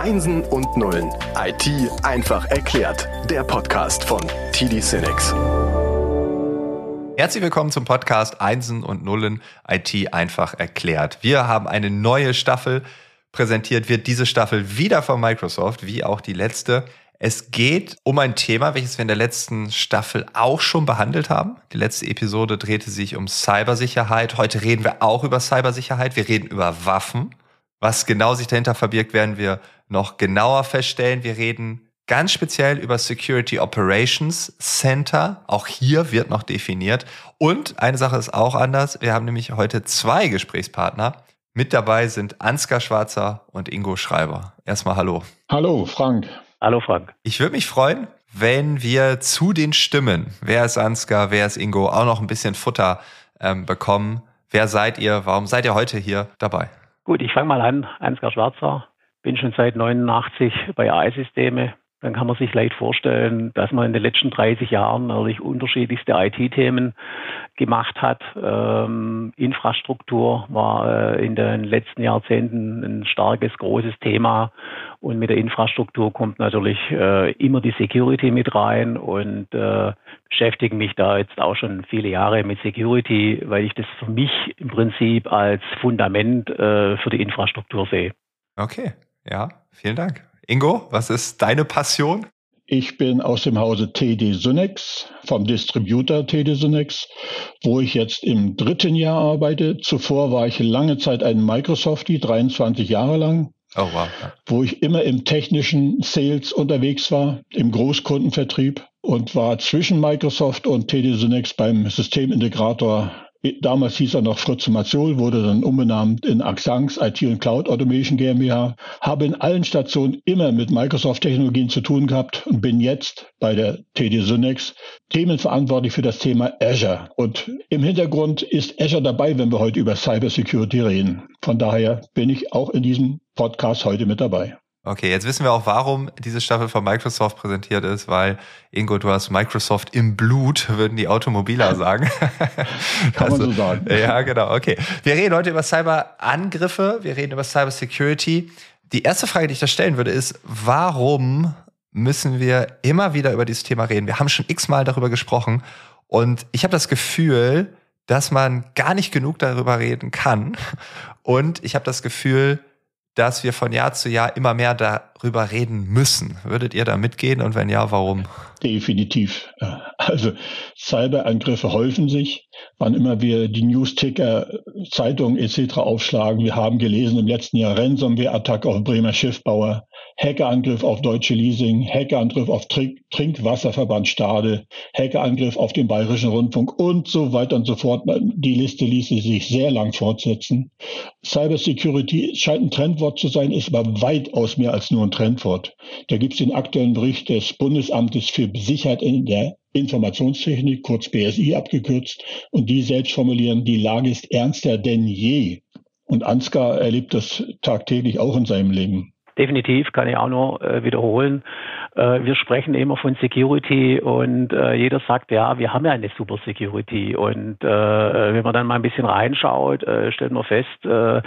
Einsen und Nullen. IT einfach erklärt. Der Podcast von TD Cinex. Herzlich willkommen zum Podcast Einsen und Nullen IT einfach erklärt. Wir haben eine neue Staffel. Präsentiert wird diese Staffel wieder von Microsoft, wie auch die letzte. Es geht um ein Thema, welches wir in der letzten Staffel auch schon behandelt haben. Die letzte Episode drehte sich um Cybersicherheit. Heute reden wir auch über Cybersicherheit. Wir reden über Waffen. Was genau sich dahinter verbirgt, werden wir noch genauer feststellen. Wir reden ganz speziell über Security Operations Center. Auch hier wird noch definiert. Und eine Sache ist auch anders. Wir haben nämlich heute zwei Gesprächspartner. Mit dabei sind Ansgar Schwarzer und Ingo Schreiber. Erstmal hallo. Hallo, Frank. Hallo Frank. Ich würde mich freuen, wenn wir zu den Stimmen, wer ist Ansgar, wer ist Ingo, auch noch ein bisschen Futter ähm, bekommen. Wer seid ihr? Warum seid ihr heute hier dabei? Gut, ich fange mal an. Ansgar Schwarzer, bin schon seit 89 bei AI-Systeme, dann kann man sich leicht vorstellen, dass man in den letzten 30 Jahren natürlich unterschiedlichste IT-Themen gemacht hat. Ähm, Infrastruktur war äh, in den letzten Jahrzehnten ein starkes, großes Thema. Und mit der Infrastruktur kommt natürlich äh, immer die Security mit rein und äh, beschäftige mich da jetzt auch schon viele Jahre mit Security, weil ich das für mich im Prinzip als Fundament äh, für die Infrastruktur sehe. Okay, ja, vielen Dank. Ingo, was ist deine Passion? Ich bin aus dem Hause TD Synex, vom Distributor TD Synex, wo ich jetzt im dritten Jahr arbeite. Zuvor war ich lange Zeit ein Microsoftie, 23 Jahre lang. Oh, wow. Wo ich immer im technischen Sales unterwegs war, im Großkundenvertrieb und war zwischen Microsoft und TD Synex beim Systemintegrator Damals hieß er noch Fritz Mazzol, wurde dann umbenannt in Axanx IT und Cloud Automation GmbH. Habe in allen Stationen immer mit Microsoft-Technologien zu tun gehabt und bin jetzt bei der TD Synex themenverantwortlich für das Thema Azure. Und im Hintergrund ist Azure dabei, wenn wir heute über Cybersecurity reden. Von daher bin ich auch in diesem Podcast heute mit dabei. Okay, jetzt wissen wir auch, warum diese Staffel von Microsoft präsentiert ist, weil Ingo, du hast Microsoft im Blut, würden die Automobiler sagen. Kann also, man so sagen. Ja, genau. Okay. Wir reden heute über Cyberangriffe, wir reden über Cybersecurity. Die erste Frage, die ich da stellen würde, ist, warum müssen wir immer wieder über dieses Thema reden? Wir haben schon x-mal darüber gesprochen und ich habe das Gefühl, dass man gar nicht genug darüber reden kann. Und ich habe das Gefühl, dass wir von Jahr zu Jahr immer mehr darüber reden müssen. Würdet ihr da mitgehen und wenn ja, warum? Definitiv. Also Cyberangriffe häufen sich. Wann immer wir die Newsticker, Zeitungen etc. aufschlagen, wir haben gelesen im letzten Jahr Ransomware-Attacke auf Bremer Schiffbauer, Hackerangriff auf Deutsche Leasing, Hackerangriff auf Trink Trinkwasserverband Stade, Hackerangriff auf den Bayerischen Rundfunk und so weiter und so fort. Die Liste ließe sich sehr lang fortsetzen. Cybersecurity scheint ein Trendwort zu sein, ist aber weitaus mehr als nur ein Trendwort. Da gibt es den aktuellen Bericht des Bundesamtes für Sicherheit in der Informationstechnik, kurz BSI abgekürzt, und die selbst formulieren, die Lage ist ernster denn je. Und Ansgar erlebt das tagtäglich auch in seinem Leben. Definitiv, kann ich auch nur äh, wiederholen. Äh, wir sprechen immer von Security und äh, jeder sagt, ja, wir haben ja eine super Security. Und äh, wenn man dann mal ein bisschen reinschaut, äh, stellt man fest, äh,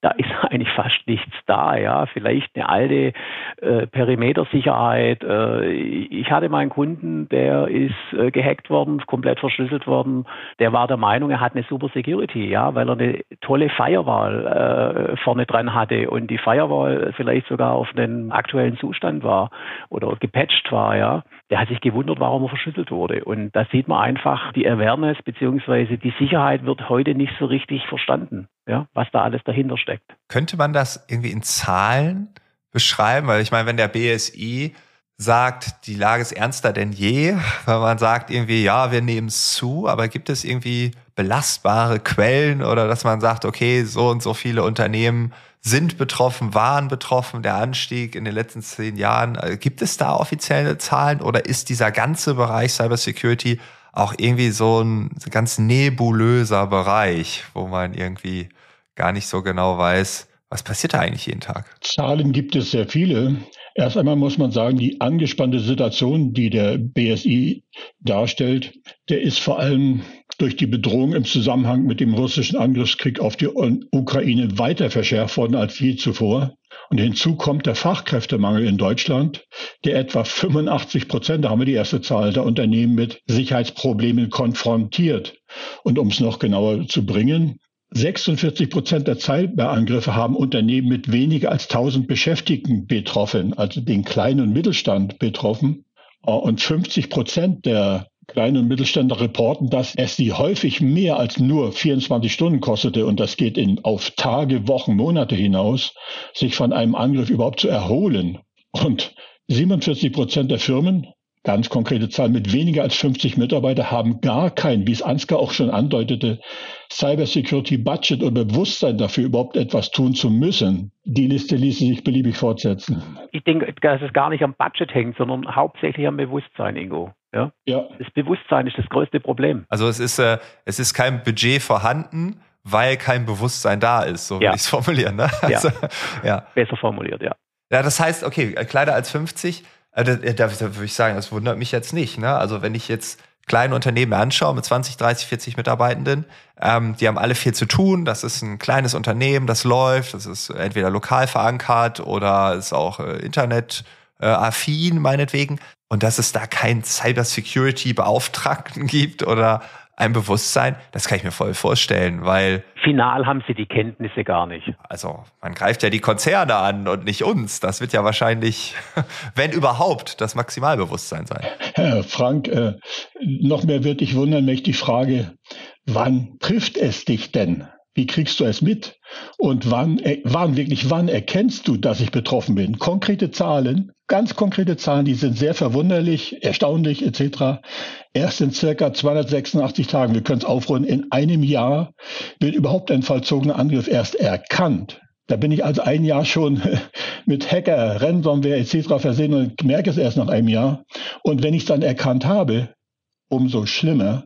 da ist eigentlich fast nichts da, ja. Vielleicht eine alte äh, Perimetersicherheit. Äh, ich hatte mal einen Kunden, der ist äh, gehackt worden, komplett verschlüsselt worden. Der war der Meinung, er hat eine super Security, ja, weil er eine tolle Firewall äh, vorne dran hatte und die Firewall vielleicht sogar auf den aktuellen Zustand war oder gepatcht war, ja. Der hat sich gewundert, warum er verschlüsselt wurde. Und da sieht man einfach, die Awareness beziehungsweise die Sicherheit wird heute nicht so richtig verstanden ja, was da alles dahinter steckt. Könnte man das irgendwie in Zahlen beschreiben? Weil ich meine, wenn der BSI sagt, die Lage ist ernster denn je, weil man sagt irgendwie, ja, wir nehmen es zu, aber gibt es irgendwie belastbare Quellen oder dass man sagt, okay, so und so viele Unternehmen sind betroffen, waren betroffen, der Anstieg in den letzten zehn Jahren. Also gibt es da offizielle Zahlen oder ist dieser ganze Bereich Cybersecurity auch irgendwie so ein ganz nebulöser Bereich, wo man irgendwie gar nicht so genau weiß, was passiert da eigentlich jeden Tag? Zahlen gibt es sehr viele. Erst einmal muss man sagen, die angespannte Situation, die der BSI darstellt, der ist vor allem durch die Bedrohung im Zusammenhang mit dem russischen Angriffskrieg auf die Ukraine weiter verschärft worden als je zuvor. Und hinzu kommt der Fachkräftemangel in Deutschland, der etwa 85 Prozent, da haben wir die erste Zahl, der Unternehmen mit Sicherheitsproblemen konfrontiert. Und um es noch genauer zu bringen, 46 Prozent der Cyberangriffe haben Unternehmen mit weniger als 1000 Beschäftigten betroffen, also den kleinen und Mittelstand betroffen. Und 50 Prozent der kleinen und Mittelständler reporten, dass es sie häufig mehr als nur 24 Stunden kostete, und das geht in, auf Tage, Wochen, Monate hinaus, sich von einem Angriff überhaupt zu erholen. Und 47 Prozent der Firmen Ganz konkrete Zahlen mit weniger als 50 Mitarbeiter haben gar kein, wie es Ansgar auch schon andeutete, Cybersecurity Budget oder Bewusstsein dafür, überhaupt etwas tun zu müssen. Die Liste ließe sich beliebig fortsetzen. Ich denke, dass es gar nicht am Budget hängt, sondern hauptsächlich am Bewusstsein, Ingo. Ja? ja. Das Bewusstsein ist das größte Problem. Also es ist, äh, es ist kein Budget vorhanden, weil kein Bewusstsein da ist, so ja. will ich es formulieren. Ne? Also, ja. ja. Besser formuliert, ja. Ja, das heißt, okay, kleiner als 50 also, da, da würde ich sagen, das wundert mich jetzt nicht. Ne? Also wenn ich jetzt kleine Unternehmen anschaue mit 20, 30, 40 Mitarbeitenden, ähm, die haben alle viel zu tun. Das ist ein kleines Unternehmen, das läuft. Das ist entweder lokal verankert oder ist auch äh, Internet äh, affin meinetwegen. Und dass es da keinen Cybersecurity-Beauftragten gibt oder ein Bewusstsein, das kann ich mir voll vorstellen, weil. Final haben sie die Kenntnisse gar nicht. Also, man greift ja die Konzerne an und nicht uns. Das wird ja wahrscheinlich, wenn überhaupt, das Maximalbewusstsein sein. Herr Frank, äh, noch mehr wird dich wundern, möchte die Frage, wann trifft es dich denn? Wie kriegst du es mit? Und wann, äh, wann wirklich, wann erkennst du, dass ich betroffen bin? Konkrete Zahlen, ganz konkrete Zahlen, die sind sehr verwunderlich, erstaunlich etc. Erst in circa 286 Tagen, wir können es aufrunden, in einem Jahr wird überhaupt ein vollzogener Angriff erst erkannt. Da bin ich also ein Jahr schon mit Hacker, Ransomware etc. versehen und merke es erst nach einem Jahr. Und wenn ich es dann erkannt habe, umso schlimmer.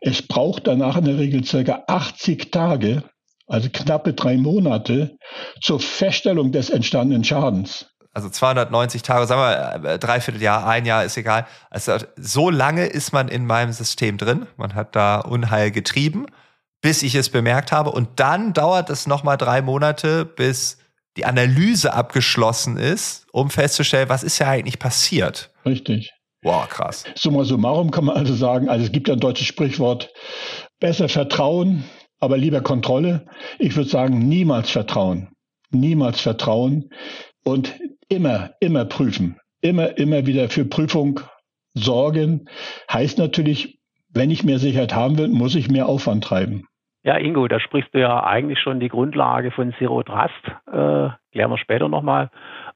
Es braucht danach in der Regel circa 80 Tage, also knappe drei Monate, zur Feststellung des entstandenen Schadens. Also 290 Tage, sagen wir, äh, dreiviertel Jahr, ein Jahr ist egal. Also so lange ist man in meinem System drin. Man hat da Unheil getrieben, bis ich es bemerkt habe. Und dann dauert es nochmal drei Monate, bis die Analyse abgeschlossen ist, um festzustellen, was ist ja eigentlich passiert. Richtig. Wow, krass. Summa summarum kann man also sagen, also es gibt ja ein deutsches Sprichwort, besser Vertrauen, aber lieber Kontrolle. Ich würde sagen, niemals Vertrauen. Niemals Vertrauen und immer, immer prüfen. Immer, immer wieder für Prüfung sorgen. Heißt natürlich, wenn ich mehr Sicherheit haben will, muss ich mehr Aufwand treiben. Ja, Ingo, da sprichst du ja eigentlich schon die Grundlage von Zero Trust. Äh, klären wir später nochmal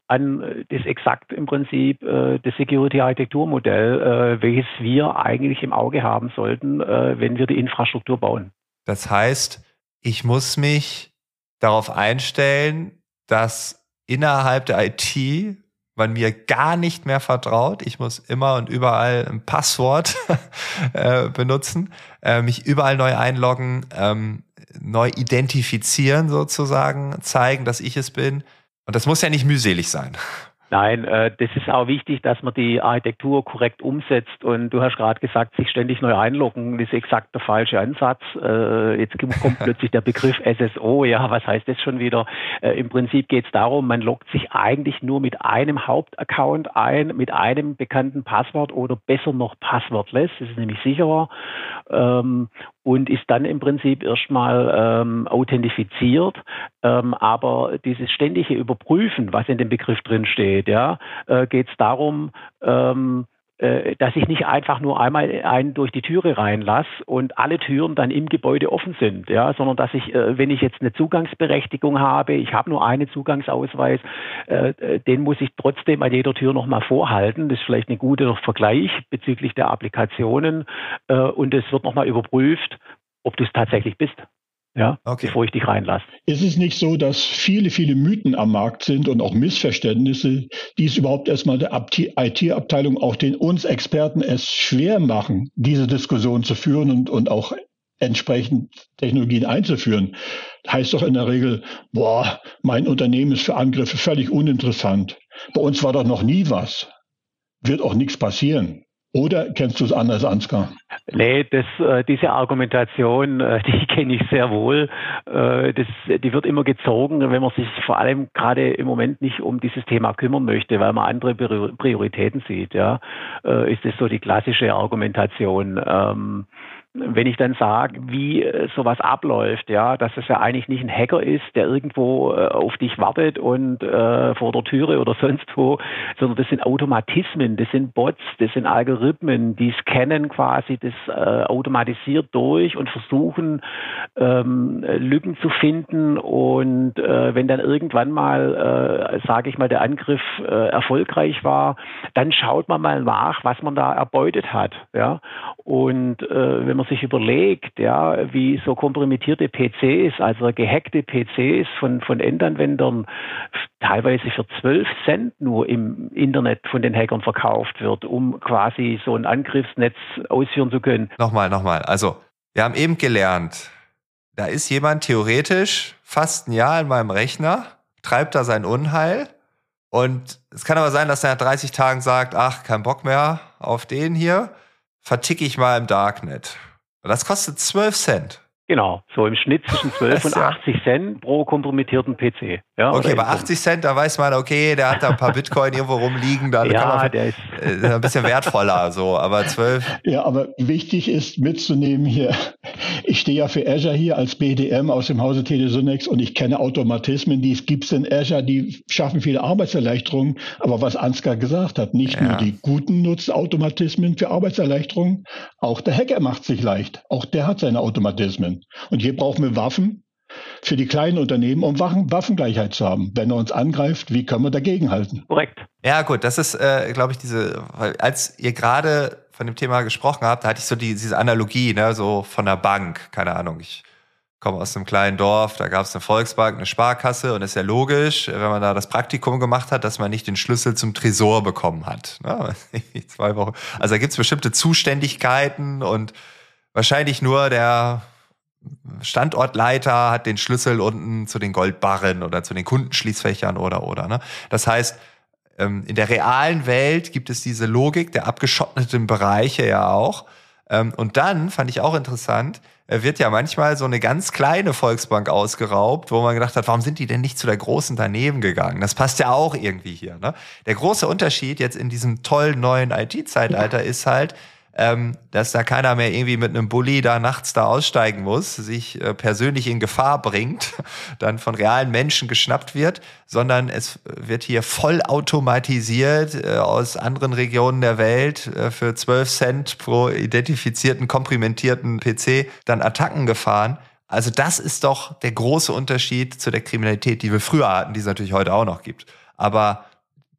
an das exakt im Prinzip äh, das Security-Architekturmodell, äh, welches wir eigentlich im Auge haben sollten, äh, wenn wir die Infrastruktur bauen. Das heißt, ich muss mich darauf einstellen, dass innerhalb der IT man mir gar nicht mehr vertraut. Ich muss immer und überall ein Passwort äh, benutzen, äh, mich überall neu einloggen, ähm, neu identifizieren sozusagen, zeigen, dass ich es bin und das muss ja nicht mühselig sein. Nein, äh, das ist auch wichtig, dass man die Architektur korrekt umsetzt. Und du hast gerade gesagt, sich ständig neu einloggen, das ist exakt der falsche Ansatz. Äh, jetzt kommt plötzlich der Begriff SSO. Ja, was heißt das schon wieder? Äh, Im Prinzip geht es darum, man loggt sich eigentlich nur mit einem Hauptaccount ein, mit einem bekannten Passwort oder besser noch passwortless. Das ist nämlich sicherer. Ähm, und ist dann im Prinzip erstmal ähm, authentifiziert. Ähm, aber dieses ständige Überprüfen, was in dem Begriff drin steht, ja, äh, geht es darum, ähm, äh, dass ich nicht einfach nur einmal einen durch die Türe reinlasse und alle Türen dann im Gebäude offen sind, ja, sondern dass ich, äh, wenn ich jetzt eine Zugangsberechtigung habe, ich habe nur einen Zugangsausweis, äh, den muss ich trotzdem an jeder Tür nochmal vorhalten. Das ist vielleicht ein guter Vergleich bezüglich der Applikationen und es wird nochmal überprüft, ob du es tatsächlich bist ja, okay. bevor ich dich reinlasse. Ist es nicht so, dass viele, viele Mythen am Markt sind und auch Missverständnisse, die es überhaupt erstmal der IT-Abteilung, auch den uns Experten es schwer machen, diese Diskussion zu führen und, und auch entsprechend Technologien einzuführen? Heißt doch in der Regel, boah, mein Unternehmen ist für Angriffe völlig uninteressant. Bei uns war doch noch nie was. Wird auch nichts passieren. Oder kennst du es anders, Ansgar? Nee, das, äh, diese Argumentation, äh, die kenne ich sehr wohl. Äh, das, die wird immer gezogen, wenn man sich vor allem gerade im Moment nicht um dieses Thema kümmern möchte, weil man andere Prioritäten sieht. Ja, ist das so die klassische Argumentation. Ähm, wenn ich dann sage, wie äh, sowas abläuft, ja, dass es ja eigentlich nicht ein Hacker ist, der irgendwo äh, auf dich wartet und äh, vor der Türe oder sonst wo, sondern das sind Automatismen, das sind Bots, das sind Algorithmen, die scannen quasi das äh, automatisiert durch und versuchen ähm, Lücken zu finden und äh, wenn dann irgendwann mal, äh, sage ich mal, der Angriff erfolgreich war, dann schaut man mal nach, was man da erbeutet hat, ja, und wenn man sich überlegt, ja, wie so kompromittierte PCs, also gehackte PCs von, von Endanwendern teilweise für 12 Cent nur im Internet von den Hackern verkauft wird, um quasi so ein Angriffsnetz ausführen zu können. Nochmal, nochmal. Also, wir haben eben gelernt, da ist jemand theoretisch fast ein Jahr in meinem Rechner, treibt da sein Unheil. Und es kann aber sein, dass er nach 30 Tagen sagt, ach, kein Bock mehr auf den hier, verticke ich mal im Darknet. Das kostet 12 Cent. Genau, so im Schnitt zwischen 12 und 80 Cent pro kompromittierten PC. Ja, okay, bei 80 Cent, da weiß man, okay, der hat da ein paar Bitcoin irgendwo rumliegen, da ja, kann man der ist äh, ein bisschen wertvoller, so, aber 12. Ja, aber wichtig ist mitzunehmen hier, ich stehe ja für Azure hier als BDM aus dem Hause Telesonex und ich kenne Automatismen, die es gibt in Azure, die schaffen viele Arbeitserleichterungen, aber was Ansgar gesagt hat, nicht ja. nur die Guten nutzen Automatismen für Arbeitserleichterungen, auch der Hacker macht sich leicht, auch der hat seine Automatismen. Und hier brauchen wir Waffen, für die kleinen Unternehmen, um Waffengleichheit zu haben. Wenn er uns angreift, wie können wir dagegenhalten? Korrekt. Ja, gut, das ist, äh, glaube ich, diese, weil als ihr gerade von dem Thema gesprochen habt, da hatte ich so die, diese Analogie, ne, so von der Bank, keine Ahnung, ich komme aus einem kleinen Dorf, da gab es eine Volksbank, eine Sparkasse und ist ja logisch, wenn man da das Praktikum gemacht hat, dass man nicht den Schlüssel zum Tresor bekommen hat. Ne? Zwei Wochen. Also da gibt es bestimmte Zuständigkeiten und wahrscheinlich nur der Standortleiter hat den Schlüssel unten zu den Goldbarren oder zu den Kundenschließfächern oder oder. Ne? Das heißt, ähm, in der realen Welt gibt es diese Logik der abgeschotteten Bereiche ja auch. Ähm, und dann fand ich auch interessant, wird ja manchmal so eine ganz kleine Volksbank ausgeraubt, wo man gedacht hat, warum sind die denn nicht zu der großen daneben gegangen? Das passt ja auch irgendwie hier. Ne? Der große Unterschied jetzt in diesem tollen neuen IT-Zeitalter ist halt, ähm, dass da keiner mehr irgendwie mit einem Bulli da nachts da aussteigen muss, sich äh, persönlich in Gefahr bringt, dann von realen Menschen geschnappt wird, sondern es wird hier vollautomatisiert äh, aus anderen Regionen der Welt äh, für 12 Cent pro identifizierten, komprimentierten PC dann Attacken gefahren. Also das ist doch der große Unterschied zu der Kriminalität, die wir früher hatten, die es natürlich heute auch noch gibt. Aber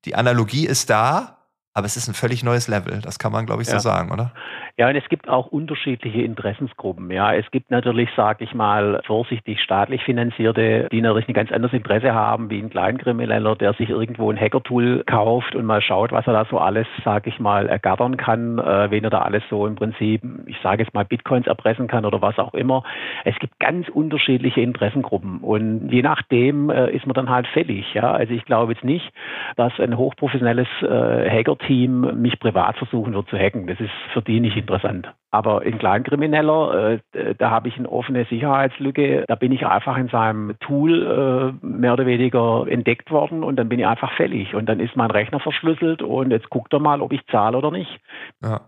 die Analogie ist da aber es ist ein völlig neues Level, das kann man, glaube ich, so sagen, oder? Ja, und es gibt auch unterschiedliche Interessensgruppen. Ja, es gibt natürlich, sage ich mal, vorsichtig staatlich finanzierte, die natürlich ein ganz anderes Interesse haben, wie ein Kleinkrimineller, der sich irgendwo ein Hackertool kauft und mal schaut, was er da so alles, sage ich mal, ergattern kann, äh, wen er da alles so im Prinzip, ich sage jetzt mal, Bitcoins erpressen kann oder was auch immer. Es gibt ganz unterschiedliche Interessengruppen und je nachdem äh, ist man dann halt fällig. Ja, also ich glaube jetzt nicht, dass ein hochprofessionelles äh, Hacker-Team mich privat versuchen wird zu hacken. Das ist für die nicht interessant. Aber in Kleinkrimineller, äh, da habe ich eine offene Sicherheitslücke. Da bin ich einfach in seinem Tool äh, mehr oder weniger entdeckt worden und dann bin ich einfach fällig. Und dann ist mein Rechner verschlüsselt und jetzt guckt er mal, ob ich zahle oder nicht. Ja.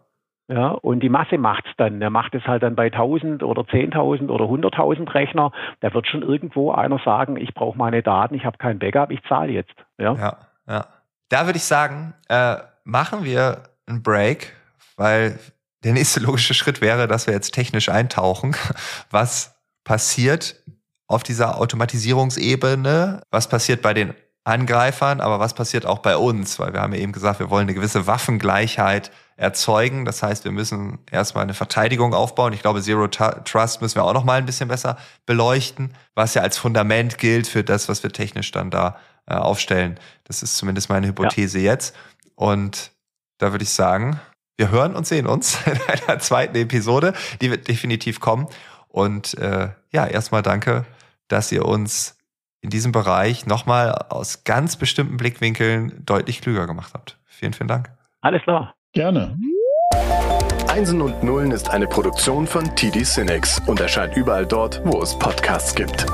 Ja, und die Masse macht es dann. Der macht es halt dann bei 1000 oder 10.000 oder 100.000 Rechner. Da wird schon irgendwo einer sagen, ich brauche meine Daten, ich habe kein Backup, ich zahle jetzt. Ja, ja. ja. Da würde ich sagen, äh, machen wir einen Break, weil der nächste logische Schritt wäre, dass wir jetzt technisch eintauchen, was passiert auf dieser Automatisierungsebene, was passiert bei den Angreifern, aber was passiert auch bei uns, weil wir haben ja eben gesagt, wir wollen eine gewisse Waffengleichheit erzeugen. Das heißt, wir müssen erstmal eine Verteidigung aufbauen. Ich glaube, Zero Trust müssen wir auch noch mal ein bisschen besser beleuchten, was ja als Fundament gilt für das, was wir technisch dann da äh, aufstellen. Das ist zumindest meine Hypothese ja. jetzt. Und da würde ich sagen, wir hören und sehen uns in einer zweiten Episode. Die wird definitiv kommen. Und äh, ja, erstmal danke, dass ihr uns in diesem Bereich nochmal aus ganz bestimmten Blickwinkeln deutlich klüger gemacht habt. Vielen, vielen Dank. Alles klar. Gerne. Einsen und Nullen ist eine Produktion von TD Cinex und erscheint überall dort, wo es Podcasts gibt.